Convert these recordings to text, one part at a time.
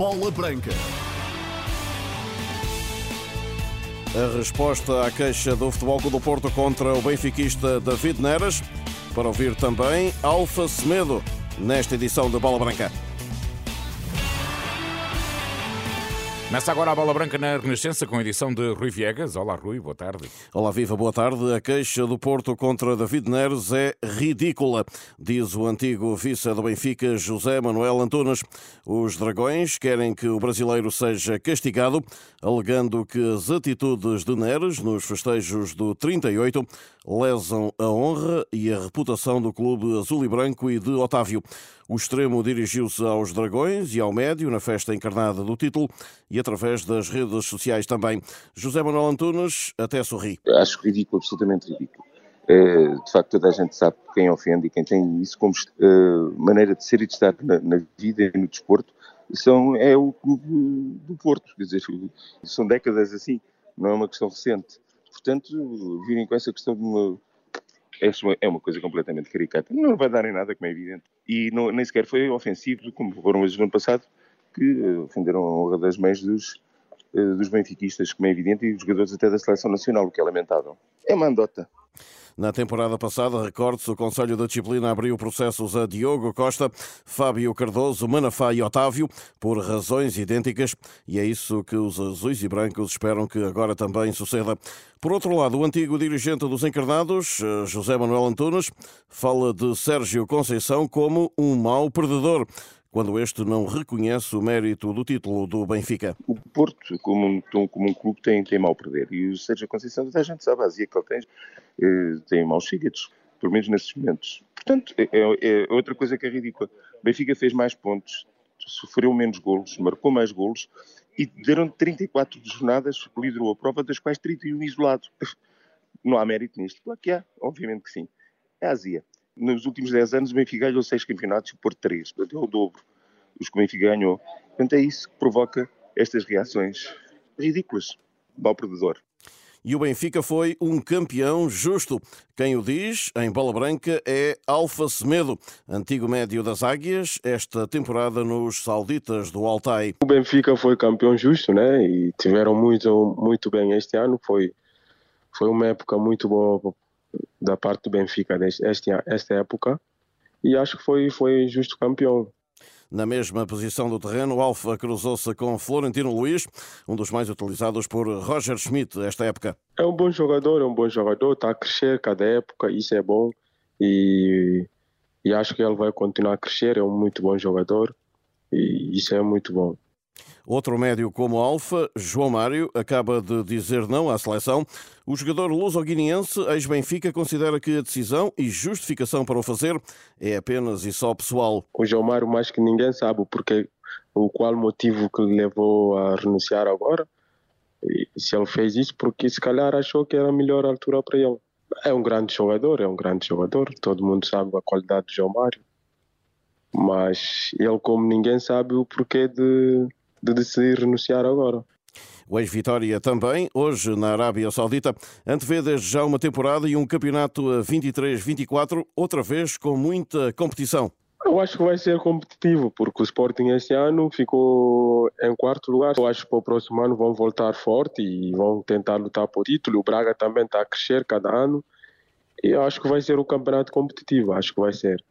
Bola Branca. A resposta à queixa do Futebol Clube do Porto contra o benfiquista David Neres. Para ouvir também Alfa Semedo nesta edição de Bola Branca. Começa agora a bola branca na Renascença com a edição de Rui Viegas. Olá, Rui, boa tarde. Olá, viva, boa tarde. A queixa do Porto contra David Neres é ridícula, diz o antigo vice do Benfica, José Manuel Antunes. Os dragões querem que o brasileiro seja castigado, alegando que as atitudes de Neres nos festejos do 38 lesam a honra e a reputação do clube azul e branco e de Otávio. O extremo dirigiu-se aos dragões e ao médio na festa encarnada do título e através das redes sociais também. José Manuel Antunes até sorri. Acho ridículo, absolutamente ridículo. É, de facto, toda a gente sabe quem ofende e quem tem isso como uh, maneira de ser e de estar na, vida e no desporto são, é o clube do Porto. Quer dizer, são décadas assim, não é uma questão recente. Portanto, virem com essa questão de uma é uma coisa completamente caricata. Não vai dar em nada, como é evidente. E não, nem sequer foi ofensivo, como foram os do ano passado, que eh, ofenderam a honra das mães dos, eh, dos benfiquistas, como é evidente, e dos jogadores até da seleção nacional, o que é lamentável. É uma andota. Na temporada passada, recorde-se, o Conselho da Disciplina abriu processos a Diogo Costa, Fábio Cardoso, Manafá e Otávio por razões idênticas e é isso que os azuis e brancos esperam que agora também suceda. Por outro lado, o antigo dirigente dos encarnados, eh, José Manuel Antunes, fala de Sérgio Conceição como um mau perdedor quando este não reconhece o mérito do título do Benfica. O Porto, como um, como um clube, tem, tem mal perder. E o Sérgio Conceição, a gente sabe, a azia que ele tem, eh, tem maus fígados, pelo menos nesses momentos. Portanto, é, é, é, outra coisa que é ridícula. O Benfica fez mais pontos, sofreu menos golos, marcou mais golos e deram 34 jornadas, liderou a prova, das quais 31 isolado. Não há mérito nisto? Claro que há, obviamente que sim. É a azia nos últimos 10 anos o Benfica ganhou 6 campeonatos e o Porto 3, portanto é o dobro dos que o Benfica ganhou. Portanto é isso que provoca estas reações ridículas, mau perdedor. E o Benfica foi um campeão justo. Quem o diz, em bola branca, é Alfa Semedo, antigo médio das Águias, esta temporada nos Sauditas do Altai. O Benfica foi campeão justo, né? E tiveram muito, muito bem este ano. Foi, foi uma época muito boa da parte do Benfica esta, esta época e acho que foi, foi justo campeão. Na mesma posição do terreno, Alfa cruzou-se com Florentino Luiz, um dos mais utilizados por Roger Schmidt esta época. É um bom jogador, é um bom jogador, está a crescer cada época, isso é bom e, e acho que ele vai continuar a crescer, é um muito bom jogador e isso é muito bom. Outro médio como Alfa, João Mário, acaba de dizer não à seleção. O jogador luso-guineense, ex-Benfica, considera que a decisão e justificação para o fazer é apenas e só pessoal. O João Mário, mais que ninguém sabe porque, o qual motivo que lhe levou a renunciar agora. E se ele fez isso, porque se calhar achou que era a melhor altura para ele. É um grande jogador, é um grande jogador. Todo mundo sabe a qualidade do João Mário. Mas ele, como ninguém sabe o porquê de de decidir renunciar agora. O ex-Vitória também, hoje na Arábia Saudita, antevê desde já uma temporada e um campeonato a 23-24, outra vez com muita competição. Eu acho que vai ser competitivo, porque o Sporting este ano ficou em quarto lugar. Eu acho que para o próximo ano vão voltar forte e vão tentar lutar por título. O Braga também está a crescer cada ano. E eu acho que vai ser um campeonato competitivo, acho que vai ser.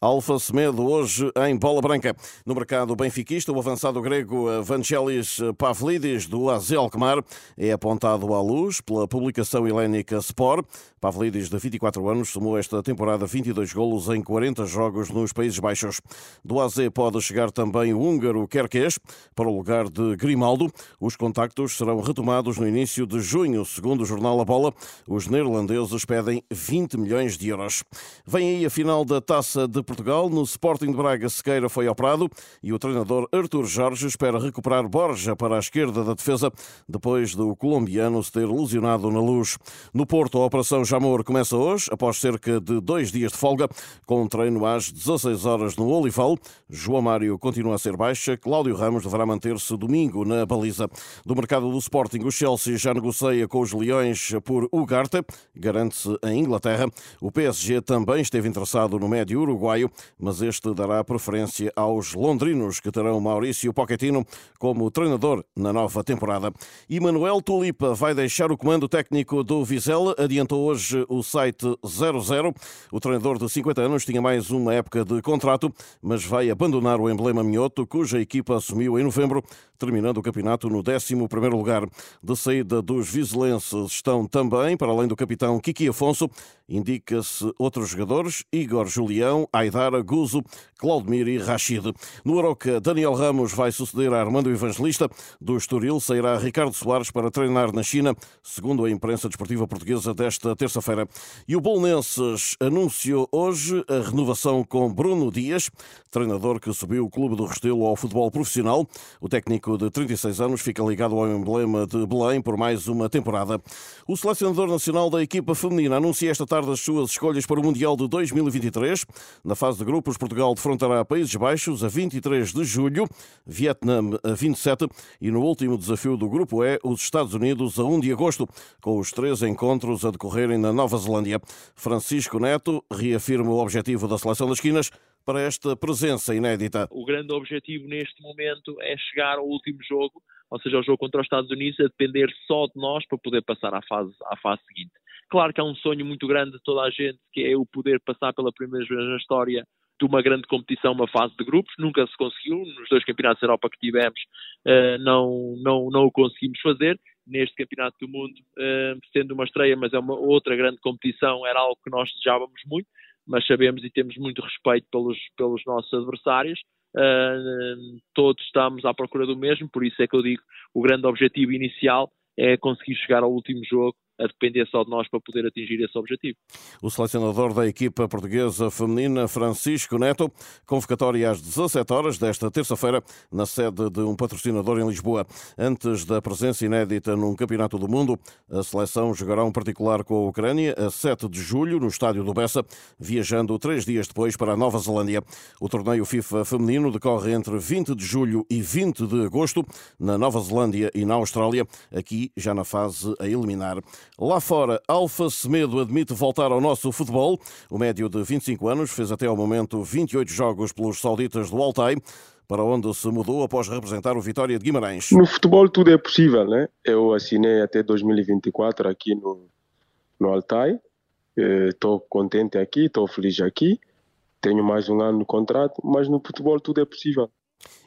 Alfa Semedo, hoje em Bola Branca. No mercado benfiquista, o avançado grego Vangelis Pavlidis, do AZ Alkmaar, é apontado à luz pela publicação helénica Sport. Pavlidis, de 24 anos, somou esta temporada 22 golos em 40 jogos nos Países Baixos. Do AZ pode chegar também o húngaro Kerkes para o lugar de Grimaldo. Os contactos serão retomados no início de junho, segundo o jornal A Bola. Os neerlandeses pedem 20 milhões de euros. Vem aí a final da Taça de Portugal. No Sporting de Braga, Sequeira foi operado e o treinador Artur Jorge espera recuperar Borja para a esquerda da defesa depois do colombiano se ter lesionado na luz. No Porto, a Operação Jamor começa hoje, após cerca de dois dias de folga, com um treino às 16 horas no Olival. João Mário continua a ser baixa. Cláudio Ramos deverá manter-se domingo na baliza. Do mercado do Sporting, o Chelsea já negocia com os Leões por Ugarte, garante-se em Inglaterra. O PSG também esteve interessado no médio uruguai mas este dará preferência aos londrinos, que terão Maurício Pochettino como treinador na nova temporada. E Manuel Tulipa vai deixar o comando técnico do Vizela, adiantou hoje o site 00. O treinador de 50 anos tinha mais uma época de contrato, mas vai abandonar o emblema minhoto, cuja equipa assumiu em novembro, terminando o campeonato no 11º lugar. De saída dos vizelenses estão também, para além do capitão Kiki Afonso, indica-se outros jogadores, Igor Julião, Aidara, Guzo, Claudemir e Rachid. No Aroca, Daniel Ramos vai suceder a Armando Evangelista. Do Estoril sairá Ricardo Soares para treinar na China, segundo a imprensa desportiva portuguesa desta terça-feira. E o Bolonenses anunciou hoje a renovação com Bruno Dias, treinador que subiu o clube do Restelo ao futebol profissional. O técnico de 36 anos fica ligado ao emblema de Belém por mais uma temporada. O selecionador nacional da equipa feminina anuncia esta tarde as suas escolhas para o Mundial de 2023. Na fase de grupos, Portugal defrontará Países Baixos a 23 de julho, Vietnã a 27 e no último desafio do Grupo E, os Estados Unidos a 1 de agosto, com os três encontros a decorrerem na Nova Zelândia. Francisco Neto reafirma o objetivo da seleção das esquinas para esta presença inédita. O grande objetivo neste momento é chegar ao último jogo, ou seja, ao jogo contra os Estados Unidos, a depender só de nós para poder passar à fase, à fase seguinte. Claro que é um sonho muito grande de toda a gente, que é o poder passar pela primeira vez na história de uma grande competição, uma fase de grupos, nunca se conseguiu, nos dois campeonatos da Europa que tivemos uh, não, não, não o conseguimos fazer, neste campeonato do mundo, uh, sendo uma estreia, mas é uma outra grande competição, era algo que nós desejávamos muito, mas sabemos e temos muito respeito pelos, pelos nossos adversários, uh, todos estamos à procura do mesmo, por isso é que eu digo, o grande objetivo inicial é conseguir chegar ao último jogo a depender só de nós para poder atingir esse objetivo. O selecionador da equipa portuguesa feminina, Francisco Neto, convocatória às 17 horas desta terça-feira na sede de um patrocinador em Lisboa. Antes da presença inédita num Campeonato do Mundo, a seleção jogará um particular com a Ucrânia a 7 de julho no estádio do Bessa, viajando três dias depois para a Nova Zelândia. O torneio FIFA feminino decorre entre 20 de julho e 20 de agosto na Nova Zelândia e na Austrália, aqui já na fase a eliminar. Lá fora, Alfa Semedo admite voltar ao nosso futebol. O médio de 25 anos fez até ao momento 28 jogos pelos sauditas do Altai para onde se mudou após representar o Vitória de Guimarães. No futebol tudo é possível, né? Eu assinei até 2024 aqui no, no Altai. Estou contente aqui, estou feliz aqui. Tenho mais um ano no contrato, mas no futebol tudo é possível.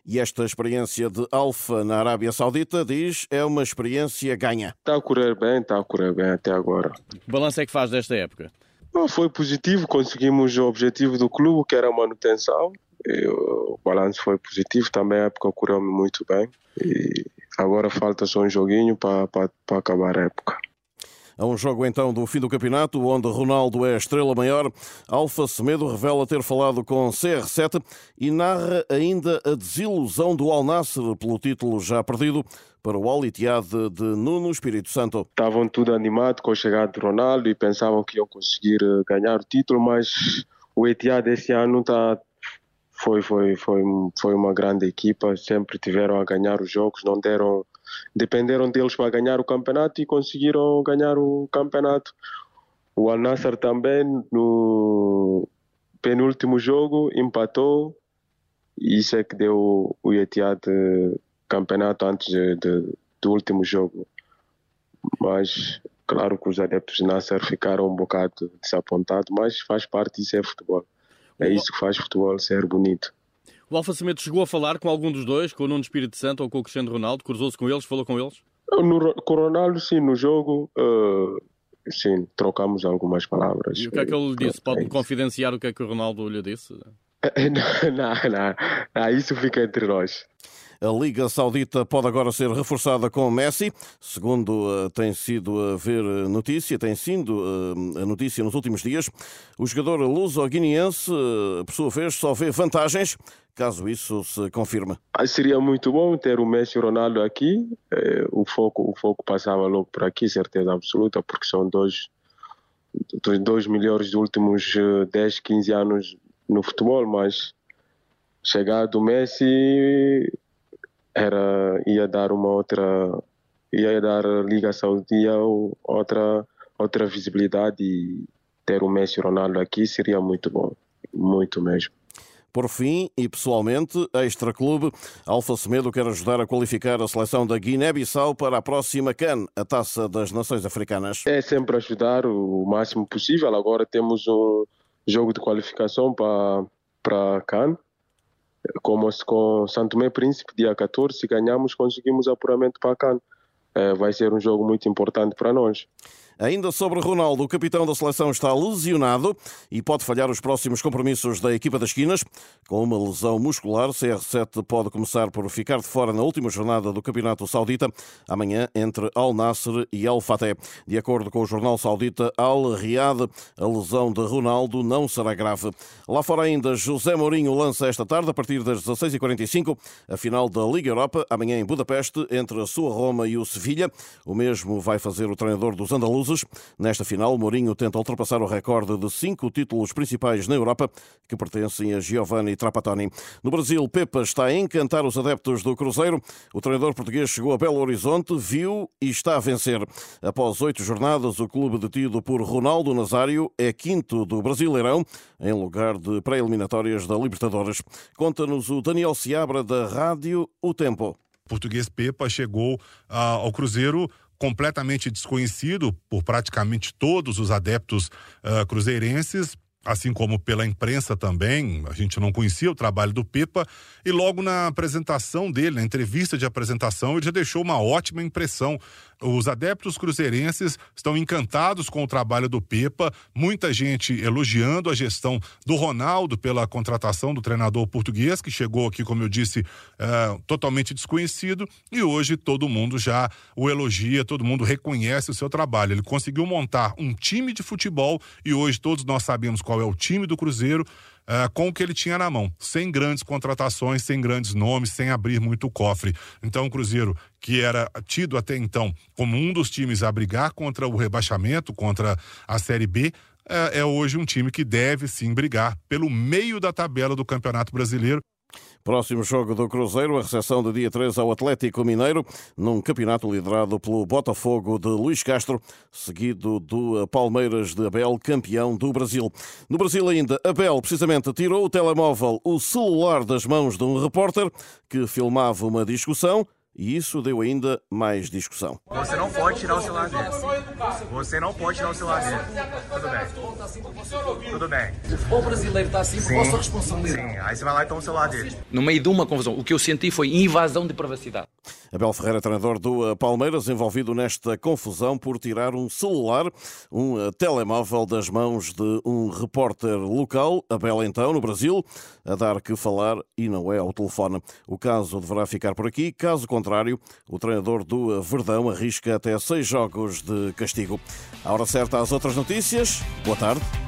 E esta experiência de Alfa na Arábia Saudita, diz, é uma experiência ganha. Está a correr bem, está a correr bem até agora. Que balanço é que faz desta época? Foi positivo, conseguimos o objetivo do clube, que era a manutenção. E o balanço foi positivo, também a época correu muito bem. E agora falta só um joguinho para, para, para acabar a época. A um jogo então do fim do campeonato, onde Ronaldo é a estrela maior, Alfa Semedo revela ter falado com CR7 e narra ainda a desilusão do Al Nassr pelo título já perdido para o Al Ittihad de Nuno Espírito Santo. Estavam tudo animados com a chegada de Ronaldo e pensavam que iam conseguir eh, ganhar o título, mas o Etihad esse ano está foi, foi, foi, foi uma grande equipa, sempre tiveram a ganhar os jogos, não deram dependeram deles para ganhar o campeonato e conseguiram ganhar o campeonato. O Al Nassr também no penúltimo jogo empatou e isso é que deu o Etihad campeonato antes de, de, do último jogo. Mas claro que os adeptos de Nasser ficaram um bocado desapontados, mas faz parte disso é futebol. É isso que faz futebol ser bonito. O Alfa Semedo chegou a falar com algum dos dois, com o Nuno Espírito Santo ou com o Cristiano Ronaldo? Cruzou-se com eles, falou com eles? No, com o Ronaldo, sim, no jogo, uh, sim, trocamos algumas palavras. E o que é que ele lhe disse? Pode-me confidenciar o que é que o Ronaldo lhe disse? não, não, não, não, isso fica entre nós. A Liga Saudita pode agora ser reforçada com Messi, segundo uh, tem sido a ver notícia, tem sido uh, a notícia nos últimos dias. O jogador luso-guineense, por sua vez, só vê vantagens caso isso se confirme. Seria muito bom ter o Messi e o Ronaldo aqui. Eh, o foco, o foco passava logo por aqui, certeza absoluta, porque são dois dos dois melhores dos últimos 10, 15 anos no futebol, mas chegado o Messi era ia dar uma outra ia dar a Liga Saudita outra outra visibilidade e ter o Messi e o Ronaldo aqui seria muito bom muito mesmo. Por fim, e pessoalmente, Extra Clube, Alfa Semedo quer ajudar a qualificar a seleção da Guiné-Bissau para a próxima CAN, a Taça das Nações Africanas. É sempre ajudar o máximo possível. Agora temos um jogo de qualificação para, para a CAN. Como com Santo Tomé Príncipe, dia 14, se ganharmos, conseguimos apuramento para a CAN. É, vai ser um jogo muito importante para nós. Ainda sobre Ronaldo, o capitão da seleção está lesionado e pode falhar os próximos compromissos da equipa das esquinas. Com uma lesão muscular, CR7 pode começar por ficar de fora na última jornada do Campeonato Saudita, amanhã entre Al Nasser e Al Fateh. De acordo com o jornal saudita Al Riyad, a lesão de Ronaldo não será grave. Lá fora ainda, José Mourinho lança esta tarde, a partir das 16h45, a final da Liga Europa, amanhã em Budapeste, entre a sua Roma e o Sevilha. O mesmo vai fazer o treinador dos Nesta final, Mourinho tenta ultrapassar o recorde de cinco títulos principais na Europa que pertencem a Giovanni Trapattoni. No Brasil, Pepa está a encantar os adeptos do Cruzeiro. O treinador português chegou a Belo Horizonte, viu e está a vencer. Após oito jornadas, o clube detido por Ronaldo Nazário é quinto do Brasileirão, em lugar de pré-eliminatórias da Libertadores. Conta-nos o Daniel Seabra da Rádio O Tempo. O português Pepa chegou ah, ao Cruzeiro completamente desconhecido por praticamente todos os adeptos uh, cruzeirenses, assim como pela imprensa também, a gente não conhecia o trabalho do Pepa, e logo na apresentação dele, na entrevista de apresentação, ele já deixou uma ótima impressão os adeptos cruzeirenses estão encantados com o trabalho do Pepa, muita gente elogiando a gestão do Ronaldo pela contratação do treinador português, que chegou aqui, como eu disse, é, totalmente desconhecido, e hoje todo mundo já o elogia, todo mundo reconhece o seu trabalho. Ele conseguiu montar um time de futebol e hoje todos nós sabemos qual é o time do Cruzeiro uh, com o que ele tinha na mão, sem grandes contratações, sem grandes nomes, sem abrir muito o cofre. Então o Cruzeiro, que era tido até então como um dos times a brigar contra o rebaixamento, contra a Série B, é, é hoje um time que deve sim brigar pelo meio da tabela do Campeonato Brasileiro. Próximo jogo do Cruzeiro, a recepção do dia 3 ao Atlético Mineiro, num campeonato liderado pelo Botafogo de Luís Castro, seguido do Palmeiras de Abel, campeão do Brasil. No Brasil ainda, Abel precisamente tirou o telemóvel, o celular das mãos de um repórter que filmava uma discussão e isso deu ainda mais discussão. Você não pode tirar o celular dele. Você não pode tirar o celular dele. Tudo bem. Tudo bem. O brasileiro está assim por vossa responsabilidade. Sim, aí você vai lá e toma o celular dele. No meio de uma confusão, o que eu senti foi invasão de privacidade. Abel Ferreira, treinador do eh, Palmeiras, envolvido nesta confusão por tirar um celular, um eh, telemóvel das mãos de um repórter local, Abel então, no Brasil, a dar que falar e não é ao telefone. O caso deverá ficar por aqui, caso contrário, o treinador do Verdão arrisca até seis jogos de castigo. A hora certa às outras notícias. Boa tarde.